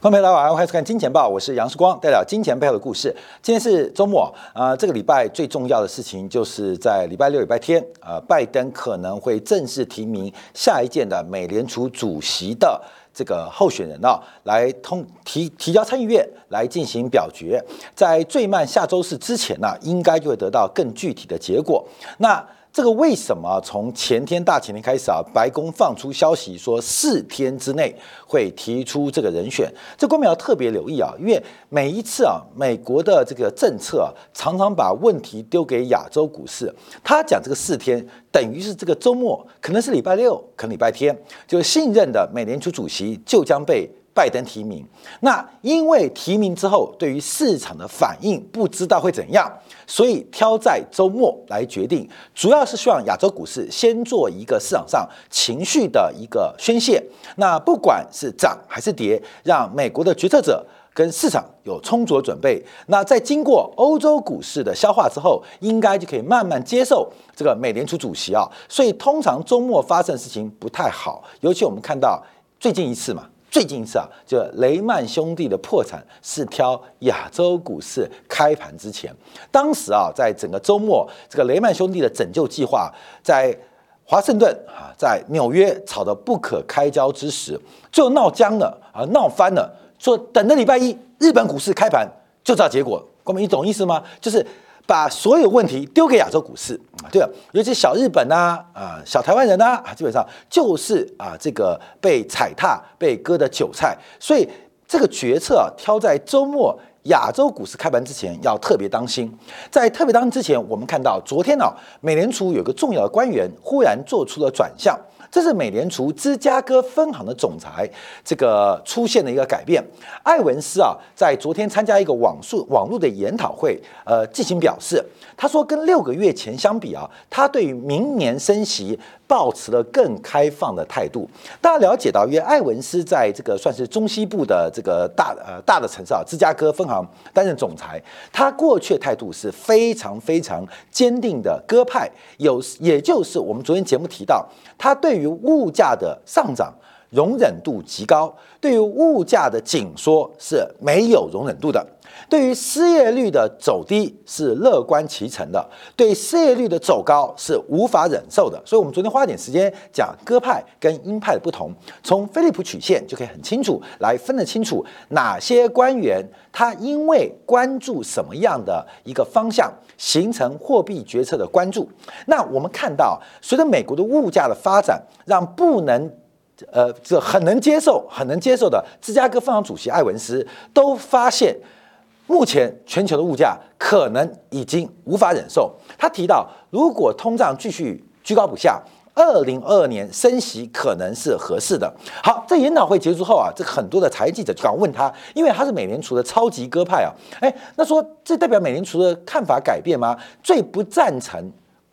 观众朋友大家好，欢迎收看《金钱报》，我是杨世光，带来金钱背后的故事。今天是周末啊，这个礼拜最重要的事情就是在礼拜六、礼拜天，呃，拜登可能会正式提名下一届的美联储主席的这个候选人啊，来通提提交参议院来进行表决，在最慢下周四之前呢，应该就会得到更具体的结果。那这个为什么从前天大前天开始啊，白宫放出消息说四天之内会提出这个人选？这官民要特别留意啊，因为每一次啊，美国的这个政策啊，常常把问题丢给亚洲股市。他讲这个四天，等于是这个周末，可能是礼拜六，可能礼拜天，就信任的美联储主席就将被。拜登提名，那因为提名之后，对于市场的反应不知道会怎样，所以挑在周末来决定，主要是希望亚洲股市先做一个市场上情绪的一个宣泄。那不管是涨还是跌，让美国的决策者跟市场有充足的准备。那在经过欧洲股市的消化之后，应该就可以慢慢接受这个美联储主席啊。所以通常周末发生的事情不太好，尤其我们看到最近一次嘛。最近一次啊，就雷曼兄弟的破产是挑亚洲股市开盘之前。当时啊，在整个周末，这个雷曼兄弟的拯救计划在华盛顿啊，在纽约吵得不可开交之时，就闹僵了啊，闹翻了。说等着礼拜一日本股市开盘就知道结果。哥们，你懂意思吗？就是。把所有问题丢给亚洲股市啊，对？尤其小日本呐，啊，小台湾人呐，啊，基本上就是啊，这个被踩踏、被割的韭菜。所以这个决策啊挑在周末亚洲股市开盘之前要特别当心。在特别当心之前，我们看到昨天呢，美联储有个重要的官员忽然做出了转向。这是美联储芝加哥分行的总裁，这个出现了一个改变。艾文斯啊，在昨天参加一个网速网络的研讨会，呃，进行表示，他说跟六个月前相比啊，他对于明年升息。保持了更开放的态度。大家了解到，因为艾文斯在这个算是中西部的这个大呃大的城市啊，芝加哥分行担任总裁，他过去的态度是非常非常坚定的鸽派，有也就是我们昨天节目提到，他对于物价的上涨容忍度极高，对于物价的紧缩是没有容忍度的。对于失业率的走低是乐观其成的，对失业率的走高是无法忍受的。所以，我们昨天花点时间讲鸽派跟鹰派的不同，从菲利普曲线就可以很清楚来分得清楚哪些官员他因为关注什么样的一个方向，形成货币决策的关注。那我们看到，随着美国的物价的发展，让不能呃这很能接受、很能接受的芝加哥分行主席艾文斯都发现。目前全球的物价可能已经无法忍受。他提到，如果通胀继续居高不下，二零二二年升息可能是合适的。好，在研讨会结束后啊，这很多的财记者就敢问他，因为他是美联储的超级鸽派啊，哎，那说这代表美联储的看法改变吗？最不赞成。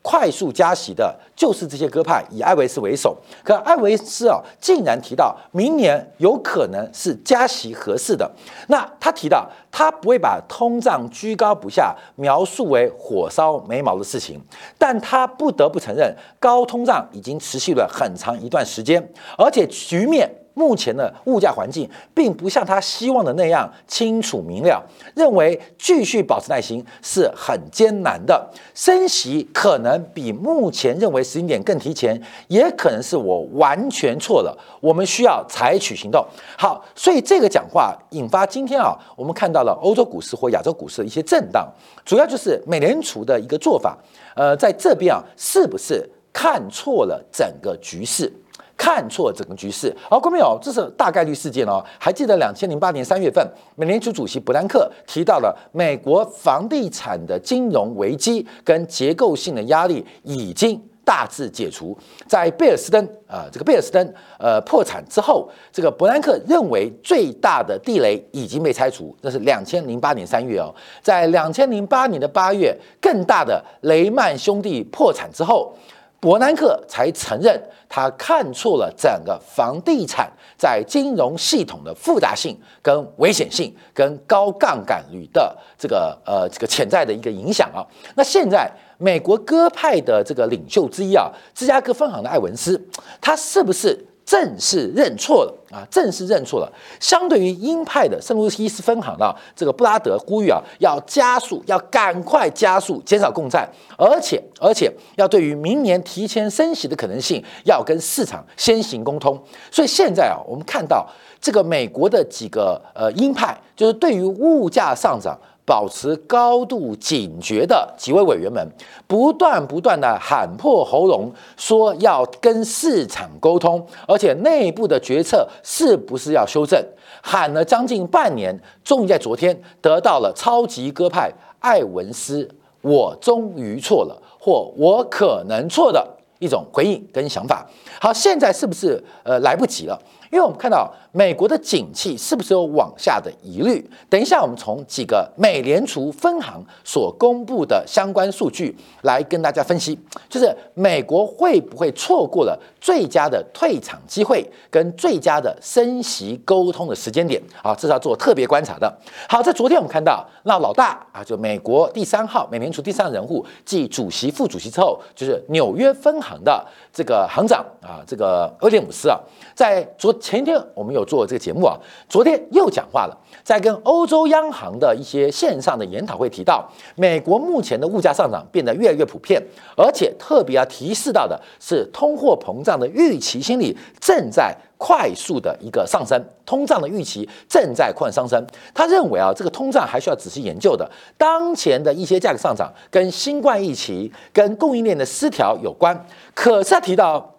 快速加息的就是这些鸽派，以艾维斯为首。可艾维斯啊，竟然提到明年有可能是加息合适的。那他提到，他不会把通胀居高不下描述为火烧眉毛的事情，但他不得不承认，高通胀已经持续了很长一段时间，而且局面。目前的物价环境并不像他希望的那样清楚明了，认为继续保持耐心是很艰难的。升息可能比目前认为时间点更提前，也可能是我完全错了。我们需要采取行动。好，所以这个讲话引发今天啊，我们看到了欧洲股市或亚洲股市的一些震荡，主要就是美联储的一个做法。呃，在这边啊，是不是看错了整个局势？看错整个局势，好，各位朋友，这是大概率事件哦。还记得两千零八年三月份，美联储主席伯南克提到了美国房地产的金融危机跟结构性的压力已经大致解除。在贝尔斯登啊，这个贝尔斯登呃破产之后，这个伯南克认为最大的地雷已经被拆除。那是两千零八年三月哦，在两千零八年的八月，更大的雷曼兄弟破产之后。伯南克才承认，他看错了整个房地产在金融系统的复杂性、跟危险性、跟高杠杆率的这个呃这个潜在的一个影响啊。那现在美国鸽派的这个领袖之一啊，芝加哥分行的艾文斯，他是不是正式认错了啊，正式认错了。相对于鹰派的圣路易斯分行啊这个布拉德呼吁啊，要加速，要赶快加速减少共债，而且而且要对于明年提前升息的可能性，要跟市场先行沟通。所以现在啊，我们看到这个美国的几个呃鹰派，就是对于物价上涨。保持高度警觉的几位委员们，不断不断的喊破喉咙，说要跟市场沟通，而且内部的决策是不是要修正？喊了将近半年，终于在昨天得到了超级鸽派艾文斯“我终于错了”或“我可能错”的一种回应跟想法。好，现在是不是呃来不及了？因为我们看到美国的景气是不是有往下的疑虑？等一下，我们从几个美联储分行所公布的相关数据来跟大家分析，就是美国会不会错过了最佳的退场机会跟最佳的升息沟通的时间点？啊，这是要做特别观察的。好，在昨天我们看到，那老大啊，就美国第三号美联储第三人物，继主席、副主席之后，就是纽约分行的这个行长啊，这个威廉姆斯啊，在昨前天我们有做这个节目啊，昨天又讲话了，在跟欧洲央行的一些线上的研讨会提到，美国目前的物价上涨变得越来越普遍，而且特别要提示到的是，通货膨胀的预期心理正在快速的一个上升，通胀的预期正在快上升。他认为啊，这个通胀还需要仔细研究的，当前的一些价格上涨跟新冠疫情跟供应链的失调有关，可是他提到。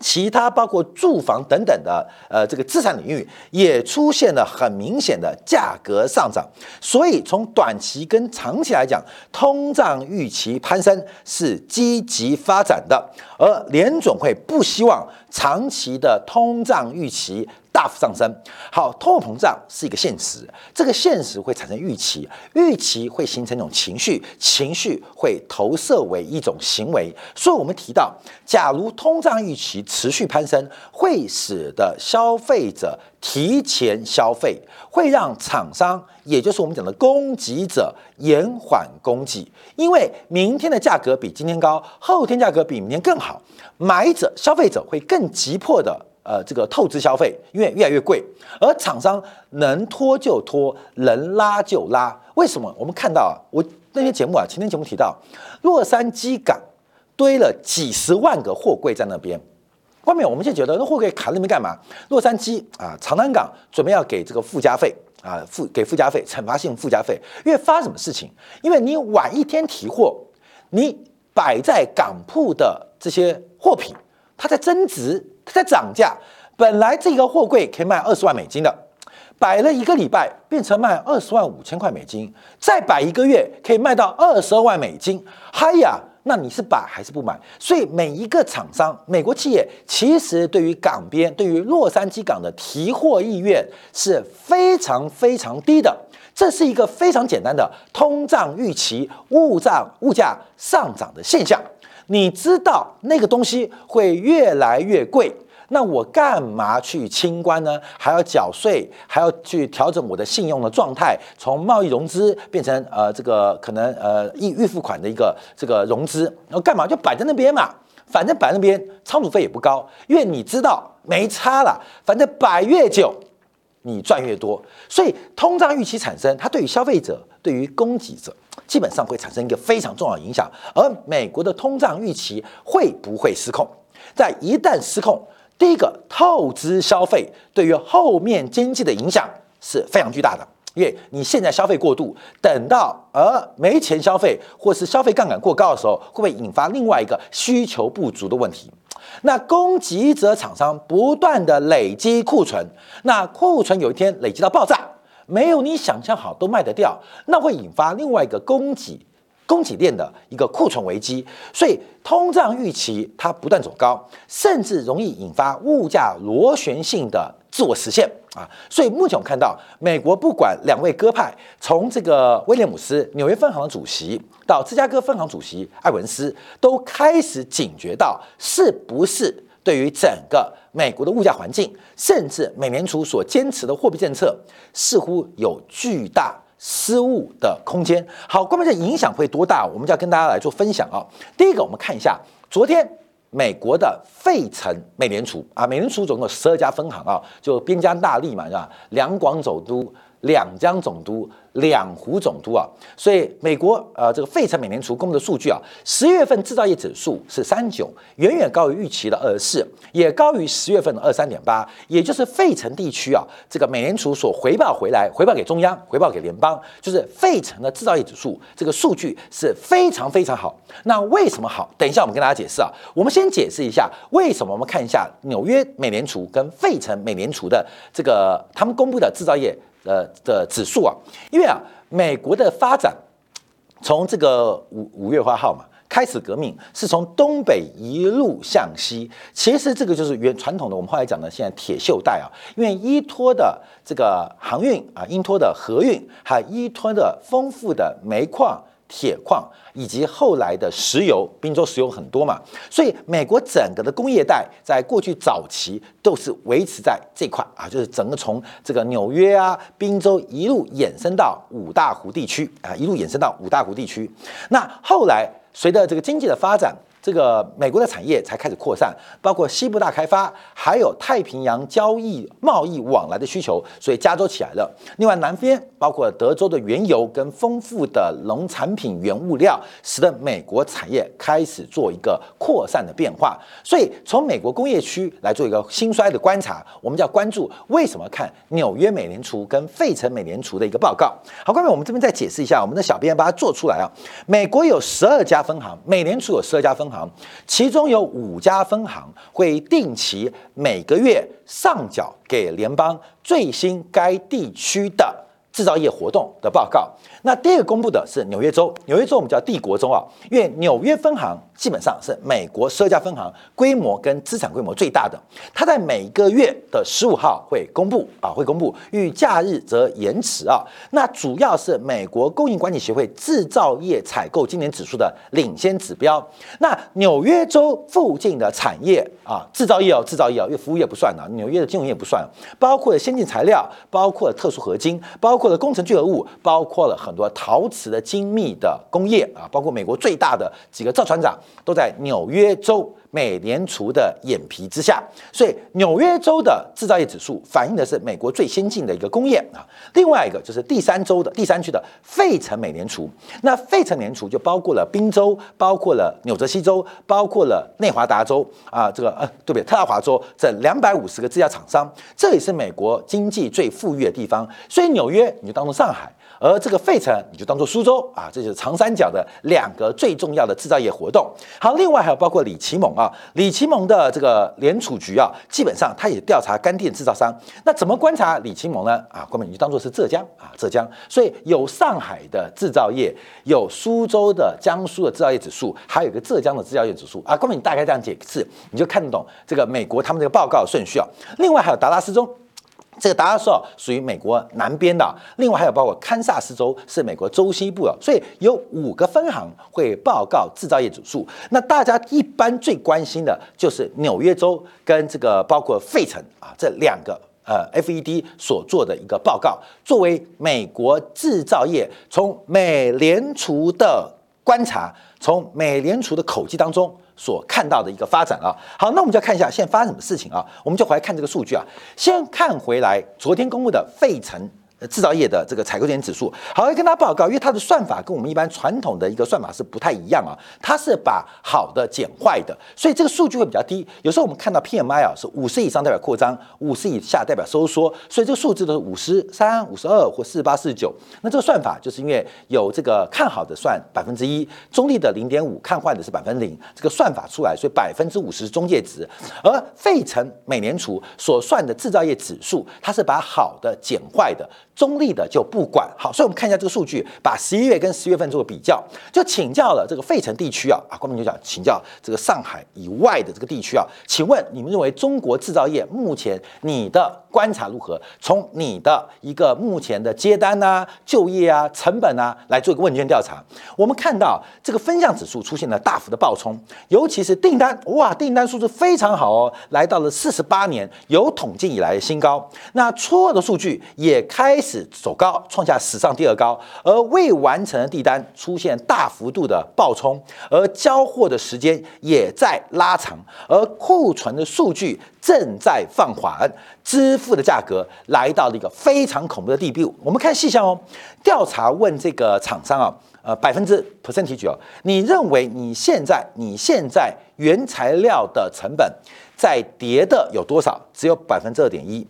其他包括住房等等的，呃，这个资产领域也出现了很明显的价格上涨，所以从短期跟长期来讲，通胀预期攀升是积极发展的，而联总会不希望长期的通胀预期。大幅上升，好，通货膨胀是一个现实，这个现实会产生预期，预期会形成一种情绪，情绪会投射为一种行为。所以，我们提到，假如通胀预期持续攀升，会使得消费者提前消费，会让厂商，也就是我们讲的供给者延缓供给，因为明天的价格比今天高，后天价格比明天更好，买者、消费者会更急迫的。呃，这个透支消费，因为越来越贵，而厂商能拖就拖，能拉就拉。为什么？我们看到啊，我那天节目啊，前天节目提到，洛杉矶港堆了几十万个货柜在那边，外面我们就觉得那货柜卡那边干嘛？洛杉矶啊，长滩港准备要给这个附加费啊，附给附加费，惩罚性附加费，因为发什么事情？因为你晚一天提货，你摆在港铺的这些货品，它在增值。它在涨价，本来这个货柜可以卖二十万美金的，摆了一个礼拜变成卖二十万五千块美金，再摆一个月可以卖到二十二万美金。嗨呀，那你是摆还是不买？所以每一个厂商，美国企业其实对于港边、对于洛杉矶港的提货意愿是非常非常低的。这是一个非常简单的通胀预期、物价物价上涨的现象。你知道那个东西会越来越贵，那我干嘛去清关呢？还要缴税，还要去调整我的信用的状态，从贸易融资变成呃这个可能呃预预付款的一个这个融资，然后干嘛就摆在那边嘛？反正摆那边仓储费也不高，因为你知道没差了，反正摆越久你赚越多，所以通胀预期产生，它对于消费者、对于供给者。基本上会产生一个非常重要的影响，而美国的通胀预期会不会失控？在一旦失控，第一个透支消费对于后面经济的影响是非常巨大的，因为你现在消费过度，等到呃没钱消费或是消费杠杆过高的时候，会不会引发另外一个需求不足的问题？那供给者厂商不断的累积库存，那库存有一天累积到爆炸。没有你想象好都卖得掉，那会引发另外一个供给供给链的一个库存危机，所以通胀预期它不断走高，甚至容易引发物价螺旋性的自我实现啊！所以目前我们看到，美国不管两位鸽派，从这个威廉姆斯纽约分行的主席到芝加哥分行主席艾文斯，都开始警觉到是不是。对于整个美国的物价环境，甚至美联储所坚持的货币政策，似乎有巨大失误的空间。好，关键这影响会多大？我们就要跟大家来做分享啊。第一个，我们看一下昨天美国的费城美联储啊，美联储总共十二家分行啊，就边疆大利嘛，是吧？两广总督、两江总督。两湖总督啊，所以美国呃这个费城美联储公布的数据啊，十月份制造业指数是三九，远远高于预期的二十四，也高于十月份的二三点八，也就是费城地区啊，这个美联储所回报回来，回报给中央，回报给联邦，就是费城的制造业指数这个数据是非常非常好。那为什么好？等一下我们跟大家解释啊。我们先解释一下为什么。我们看一下纽约美联储跟费城美联储的这个他们公布的制造业。呃的指数啊，因为啊，美国的发展从这个五五月花号嘛开始革命，是从东北一路向西。其实这个就是原传统的我们后来讲的现在铁锈带啊，因为依托的这个航运啊，依托的河运，还依托的丰富的煤矿。铁矿以及后来的石油，滨州石油很多嘛，所以美国整个的工业带在过去早期都是维持在这块啊，就是整个从这个纽约啊、滨州一路延伸到五大湖地区啊，一路延伸到五大湖地区。那后来随着这个经济的发展。这个美国的产业才开始扩散，包括西部大开发，还有太平洋交易贸易往来的需求，所以加州起来了。另外，南边包括德州的原油跟丰富的农产品原物料，使得美国产业开始做一个扩散的变化。所以，从美国工业区来做一个兴衰的观察，我们就要关注为什么看纽约美联储跟费城美联储的一个报告。好，各位，我们这边再解释一下，我们的小编把它做出来啊。美国有十二家分行，美联储有十二家分行。其中有五家分行会定期每个月上缴给联邦最新该地区的制造业活动的报告。那第二个公布的是纽约州，纽约州我们叫帝国州啊，因为纽约分行。基本上是美国十二家分行规模跟资产规模最大的，它在每个月的十五号会公布啊，会公布，遇假日则延迟啊。那主要是美国供应管理协会制造业采购今年指数的领先指标。那纽约州附近的产业啊，制造业哦，制造业哦，因为服务业不算的，纽约的金融业不算，包括了先进材料，包括了特殊合金，包括了工程聚合物，包括了很多陶瓷的精密的工业啊，包括美国最大的几个造船厂。都在纽约州美联储的眼皮之下，所以纽约州的制造业指数反映的是美国最先进的一个工业啊。另外一个就是第三州的第三区的费城美联储，那费城联储就包括了宾州，包括了纽泽西州，包括了内华达州啊，这个呃对不对？特拉华州这两百五十个制药厂商，这也是美国经济最富裕的地方。所以纽约你就当做上海。而这个费城你就当做苏州啊，这就是长三角的两个最重要的制造业活动。好，另外还有包括李奇蒙啊，李奇蒙的这个联储局啊，基本上他也调查干电制造商。那怎么观察李奇蒙呢？啊，哥们你就当做是浙江啊，浙江。所以有上海的制造业，有苏州的、江苏的制造业指数，还有一个浙江的制造业指数啊。哥们你大概这样解释，你就看得懂这个美国他们这个报告顺序啊。另外还有达拉斯中。这个达拉斯属于美国南边的，另外还有包括堪萨斯州是美国州西部的，所以有五个分行会报告制造业指数。那大家一般最关心的就是纽约州跟这个包括费城啊这两个呃 FED 所做的一个报告，作为美国制造业从美联储的观察，从美联储的口技当中。所看到的一个发展啊，好，那我们就看一下现在发生什么事情啊，我们就回来看这个数据啊，先看回来昨天公布的费城。制造业的这个采购点指数，好，要跟大家报告，因为它的算法跟我们一般传统的一个算法是不太一样啊，它是把好的减坏的，所以这个数据会比较低。有时候我们看到 PMI 啊是五十以上代表扩张，五十以下代表收缩，所以这个数字都是五十三、五十二或四十八、四十九。那这个算法就是因为有这个看好的算百分之一，中立的零点五，看坏的是百分之零，这个算法出来，所以百分之五十是中介值。而费城美联储所算的制造业指数，它是把好的减坏的。中立的就不管好，所以我们看一下这个数据，把十一月跟十月份做个比较，就请教了这个费城地区啊啊，官明就讲请教这个上海以外的这个地区啊，请问你们认为中国制造业目前你的观察如何？从你的一个目前的接单啊、就业啊、成本啊来做一个问卷调查，我们看到这个分项指数出现了大幅的暴冲，尤其是订单，哇，订单数字非常好哦，来到了四十八年有统计以来的新高，那错的数据也开始。始走高，创下史上第二高，而未完成的订单出现大幅度的爆冲，而交货的时间也在拉长，而库存的数据正在放缓，支付的价格来到了一个非常恐怖的地步。我们看细项哦，调查问这个厂商啊，呃，百分之 percentage 哦，你认为你现在你现在原材料的成本在跌的有多少？只有百分之二点一。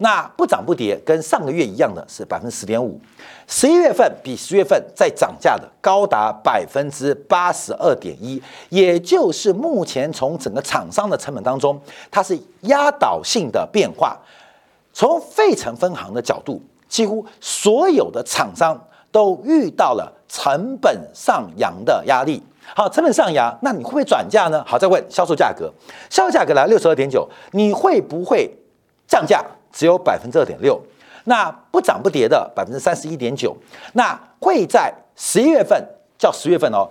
那不涨不跌，跟上个月一样的是百分之十点五，十一月份比十月份再涨价的高达百分之八十二点一，也就是目前从整个厂商的成本当中，它是压倒性的变化。从费城分行的角度，几乎所有的厂商都遇到了成本上扬的压力。好，成本上扬，那你会不会转价呢？好，再问销售价格，销售价格来六十二点九，你会不会降价？只有百分之二点六，那不涨不跌的百分之三十一点九，那会在十一月份叫十月份哦，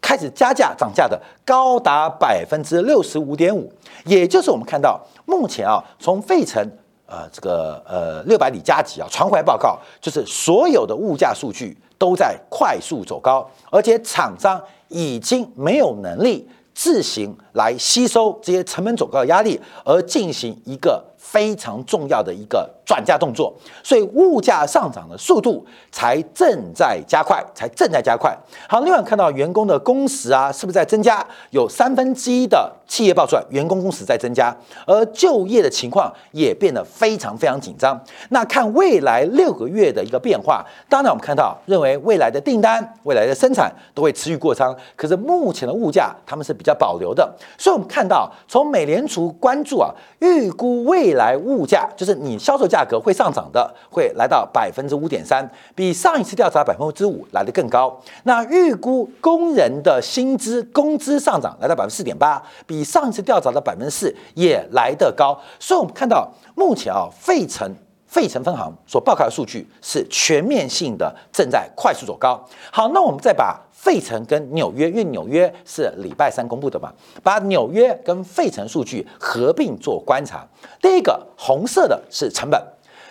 开始加价涨价的高达百分之六十五点五，也就是我们看到目前啊，从费城呃这个呃六百里加急啊传回来报告，就是所有的物价数据都在快速走高，而且厂商已经没有能力自行来吸收这些成本走高的压力，而进行一个。非常重要的一个转嫁动作，所以物价上涨的速度才正在加快，才正在加快。好，另外看到员工的工时啊，是不是在增加？有三分之一的企业报出来，员工工时在增加，而就业的情况也变得非常非常紧张。那看未来六个月的一个变化，当然我们看到认为未来的订单、未来的生产都会持续过仓，可是目前的物价他们是比较保留的。所以我们看到从美联储关注啊，预估未未来物价就是你销售价格会上涨的，会来到百分之五点三，比上一次调查百分之五来的更高。那预估工人的薪资工资上涨来到百分之四点八，比上一次调查的百分之四也来得高。所以，我们看到目前啊，费城费城分行所报告的数据是全面性的正在快速走高。好，那我们再把。费城跟纽约，因为纽约是礼拜三公布的嘛，把纽约跟费城数据合并做观察。第一个红色的是成本，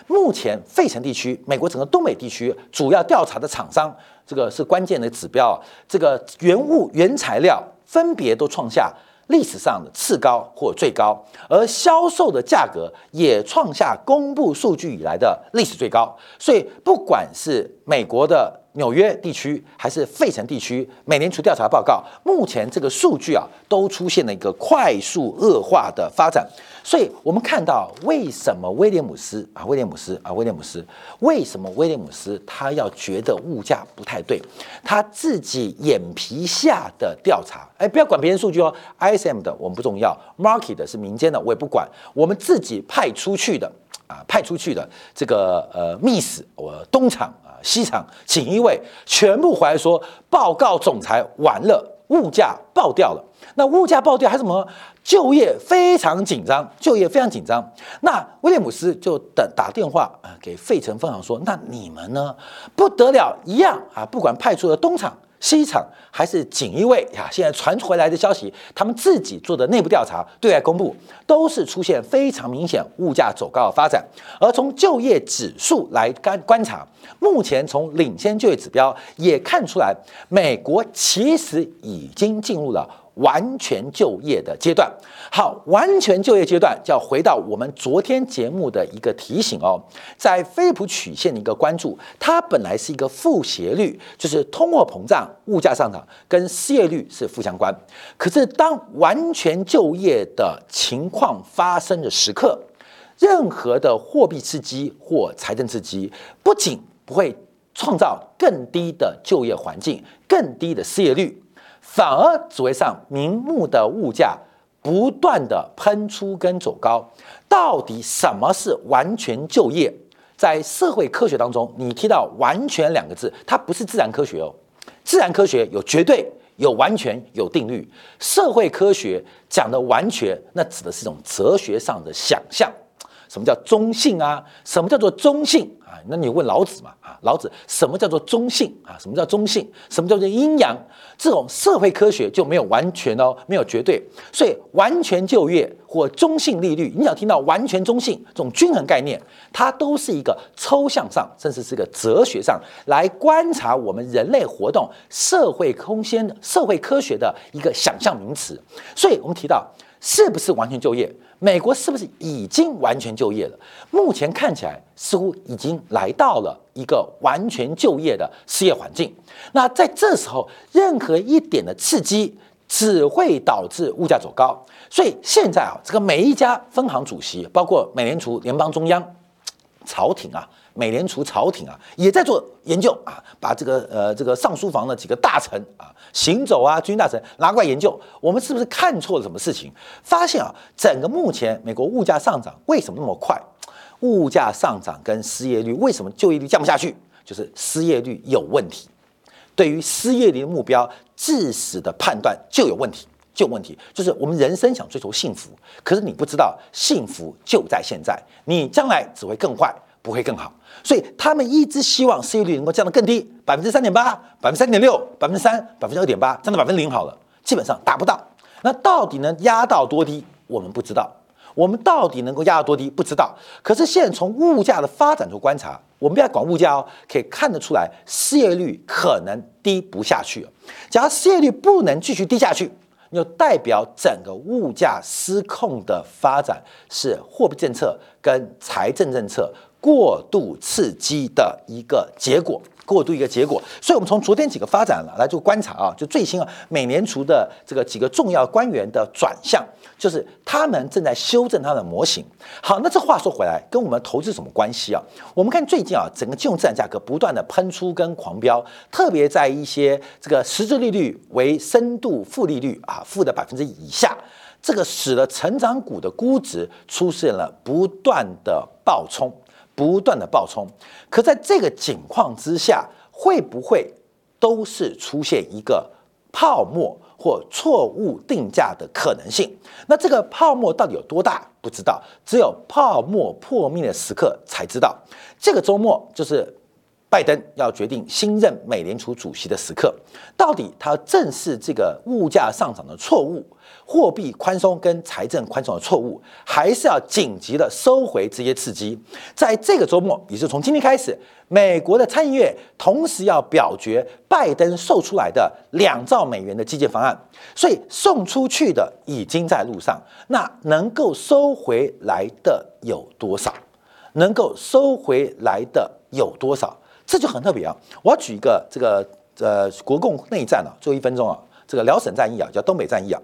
目前费城地区，美国整个东北地区主要调查的厂商，这个是关键的指标。这个原物原材料分别都创下历史上的次高或最高，而销售的价格也创下公布数据以来的历史最高。所以不管是美国的。纽约地区还是费城地区，美联储调查报告，目前这个数据啊，都出现了一个快速恶化的发展。所以，我们看到为什么威廉姆斯啊，威廉姆斯啊，威廉姆斯，为什么威廉姆斯他要觉得物价不太对？他自己眼皮下的调查，哎，不要管别人数据哦，ISM 的我们不重要，Market 的是民间的，我也不管，我们自己派出去的啊，派出去的这个呃密使，我东厂。西厂锦衣卫全部回来说，报告总裁完了，物价爆掉了。那物价爆掉还什么？就业非常紧张，就业非常紧张。那威廉姆斯就等打电话啊给费城分行说，那你们呢？不得了，一样啊，不管派出了东厂。西厂还是锦衣卫呀？现在传回来的消息，他们自己做的内部调查对外公布，都是出现非常明显物价走高的发展。而从就业指数来观观察，目前从领先就业指标也看出来，美国其实已经进入了。完全就业的阶段，好，完全就业阶段就要回到我们昨天节目的一个提醒哦，在菲普曲线的一个关注，它本来是一个负斜率，就是通货膨胀、物价上涨跟失业率是负相关。可是当完全就业的情况发生的时刻，任何的货币刺激或财政刺激，不仅不会创造更低的就业环境、更低的失业率。反而只会上明目的物价不断的喷出跟走高，到底什么是完全就业？在社会科学当中，你提到“完全”两个字，它不是自然科学哦。自然科学有绝对、有完全、有定律；社会科学讲的“完全”，那指的是一种哲学上的想象。什么叫中性啊？什么叫做中性啊？那你问老子嘛啊？老子什么叫做中性啊？什么叫中性？什么叫做阴阳？这种社会科学就没有完全哦，没有绝对。所以完全就业或中性利率，你想听到完全中性这种均衡概念，它都是一个抽象上，甚至是一个哲学上来观察我们人类活动、社会空间、社会科学的一个想象名词。所以我们提到。是不是完全就业？美国是不是已经完全就业了？目前看起来似乎已经来到了一个完全就业的失业环境。那在这时候，任何一点的刺激只会导致物价走高。所以现在啊，这个每一家分行主席，包括美联储、联邦中央、朝廷啊。美联储朝廷啊，也在做研究啊，把这个呃这个上书房的几个大臣啊，行走啊，军大臣拿过来研究，我们是不是看错了什么事情？发现啊，整个目前美国物价上涨为什么那么快？物价上涨跟失业率为什么就业率降不下去？就是失业率有问题。对于失业率的目标，致死的判断就有问题，就有问题。就是我们人生想追求幸福，可是你不知道幸福就在现在，你将来只会更坏。不会更好，所以他们一直希望失业率能够降得更低，百分之三点八、百分之三点六、百分之三、百分之二点八，降到百分之零好了，基本上达不到。那到底能压到多低？我们不知道。我们到底能够压到多低？不知道。可是现在从物价的发展中观察，我们不要管物价哦，可以看得出来失业率可能低不下去。假如失业率不能继续低下去，就代表整个物价失控的发展是货币政策跟财政政策。过度刺激的一个结果，过度一个结果，所以我们从昨天几个发展了来做观察啊，就最新啊，美联储的这个几个重要官员的转向，就是他们正在修正他的模型。好，那这话说回来，跟我们投资什么关系啊？我们看最近啊，整个金融资产价格不断的喷出跟狂飙，特别在一些这个实质利率为深度负利率啊，负的百分之以下，这个使得成长股的估值出现了不断的暴冲。不断的爆冲，可在这个情况之下，会不会都是出现一个泡沫或错误定价的可能性？那这个泡沫到底有多大？不知道，只有泡沫破灭的时刻才知道。这个周末就是拜登要决定新任美联储主席的时刻，到底他正视这个物价上涨的错误？货币宽松跟财政宽松的错误，还是要紧急的收回这些刺激。在这个周末，也就是从今天开始，美国的参议院同时要表决拜登售出来的两兆美元的基建方案，所以送出去的已经在路上。那能够收回来的有多少？能够收回来的有多少？这就很特别啊！我举一个这个呃国共内战啊，最后一分钟啊，这个辽沈战役啊，叫东北战役啊。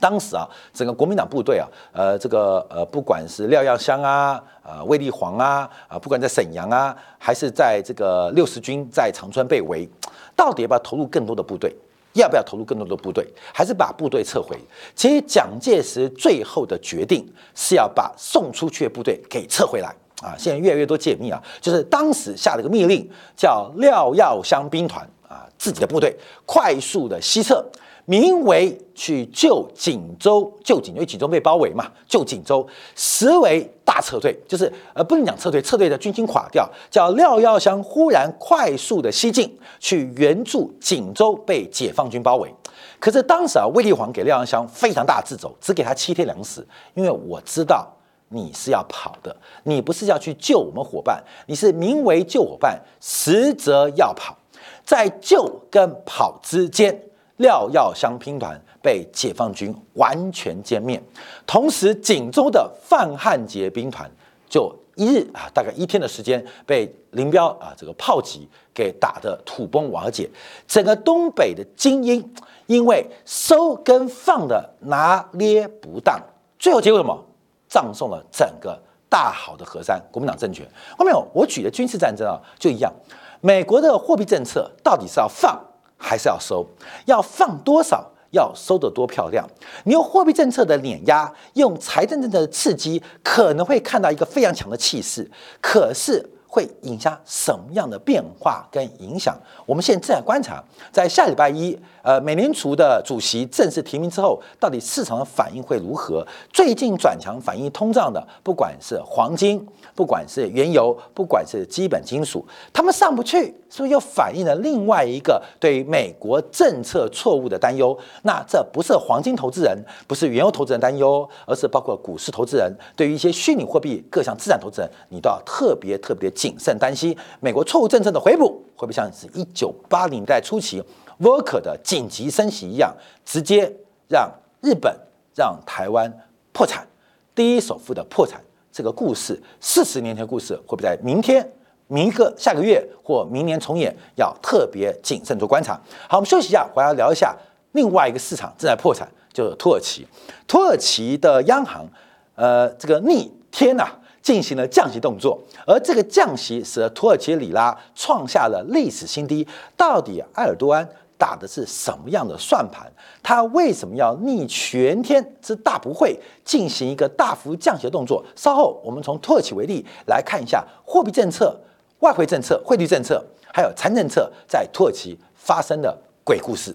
当时啊，整个国民党部队啊，呃，这个呃，不管是廖耀湘啊，呃，卫立煌啊，啊，不管在沈阳啊，还是在这个六十军在长春被围，到底要不要投入更多的部队？要不要投入更多的部队？还是把部队撤回？其实蒋介石最后的决定是要把送出去的部队给撤回来啊！现在越来越多解密啊，就是当时下了个命令，叫廖耀湘兵团啊，自己的部队快速的西撤。名为去救锦州，救锦，因为锦州被包围嘛，救锦州，实为大撤退，就是呃不能讲撤退，撤退的军心垮掉，叫廖耀湘忽然快速的西进去援助锦州被解放军包围。可是当时啊，卫立煌给廖耀湘非常大的自走，只给他七天粮食，因为我知道你是要跑的，你不是要去救我们伙伴，你是名为救伙伴，实则要跑，在救跟跑之间。廖耀湘兵团被解放军完全歼灭，同时锦州的范汉杰兵团就一日啊，大概一天的时间被林彪啊这个炮击给打得土崩瓦解。整个东北的精英因为收跟放的拿捏不当，最后结果什么？葬送了整个大好的河山国民党政权。后面我举的军事战争啊，就一样，美国的货币政策到底是要放？还是要收，要放多少，要收得多漂亮。你用货币政策的碾压，用财政政策的刺激，可能会看到一个非常强的气势。可是会引下什么样的变化跟影响？我们现在正在观察，在下礼拜一，呃，美联储的主席正式提名之后，到底市场的反应会如何？最近转强反映通胀的，不管是黄金，不管是原油，不管是基本金属，他们上不去，是不是又反映了另外一个对美国政策错误的担忧？那这不是黄金投资人，不是原油投资人担忧，而是包括股市投资人，对于一些虚拟货币各项资产投资人，你都要特别特别谨慎担心美国错误政策的回补会不会像是一九八零年代初期沃克的紧急升息一样，直接让日本、让台湾破产，第一首富的破产这个故事，四十年前的故事会不会在明天、明个下个月或明年重演？要特别谨慎做观察。好，我们休息一下，回来聊一下另外一个市场正在破产，就是土耳其。土耳其的央行，呃，这个逆天呐！进行了降息动作，而这个降息使得土耳其里拉创下了历史新低。到底埃尔多安打的是什么样的算盘？他为什么要逆全天之大不会进行一个大幅降息的动作？稍后我们从土耳其为例来看一下货币政策、外汇政策、汇率政策，还有财政政策在土耳其发生的鬼故事。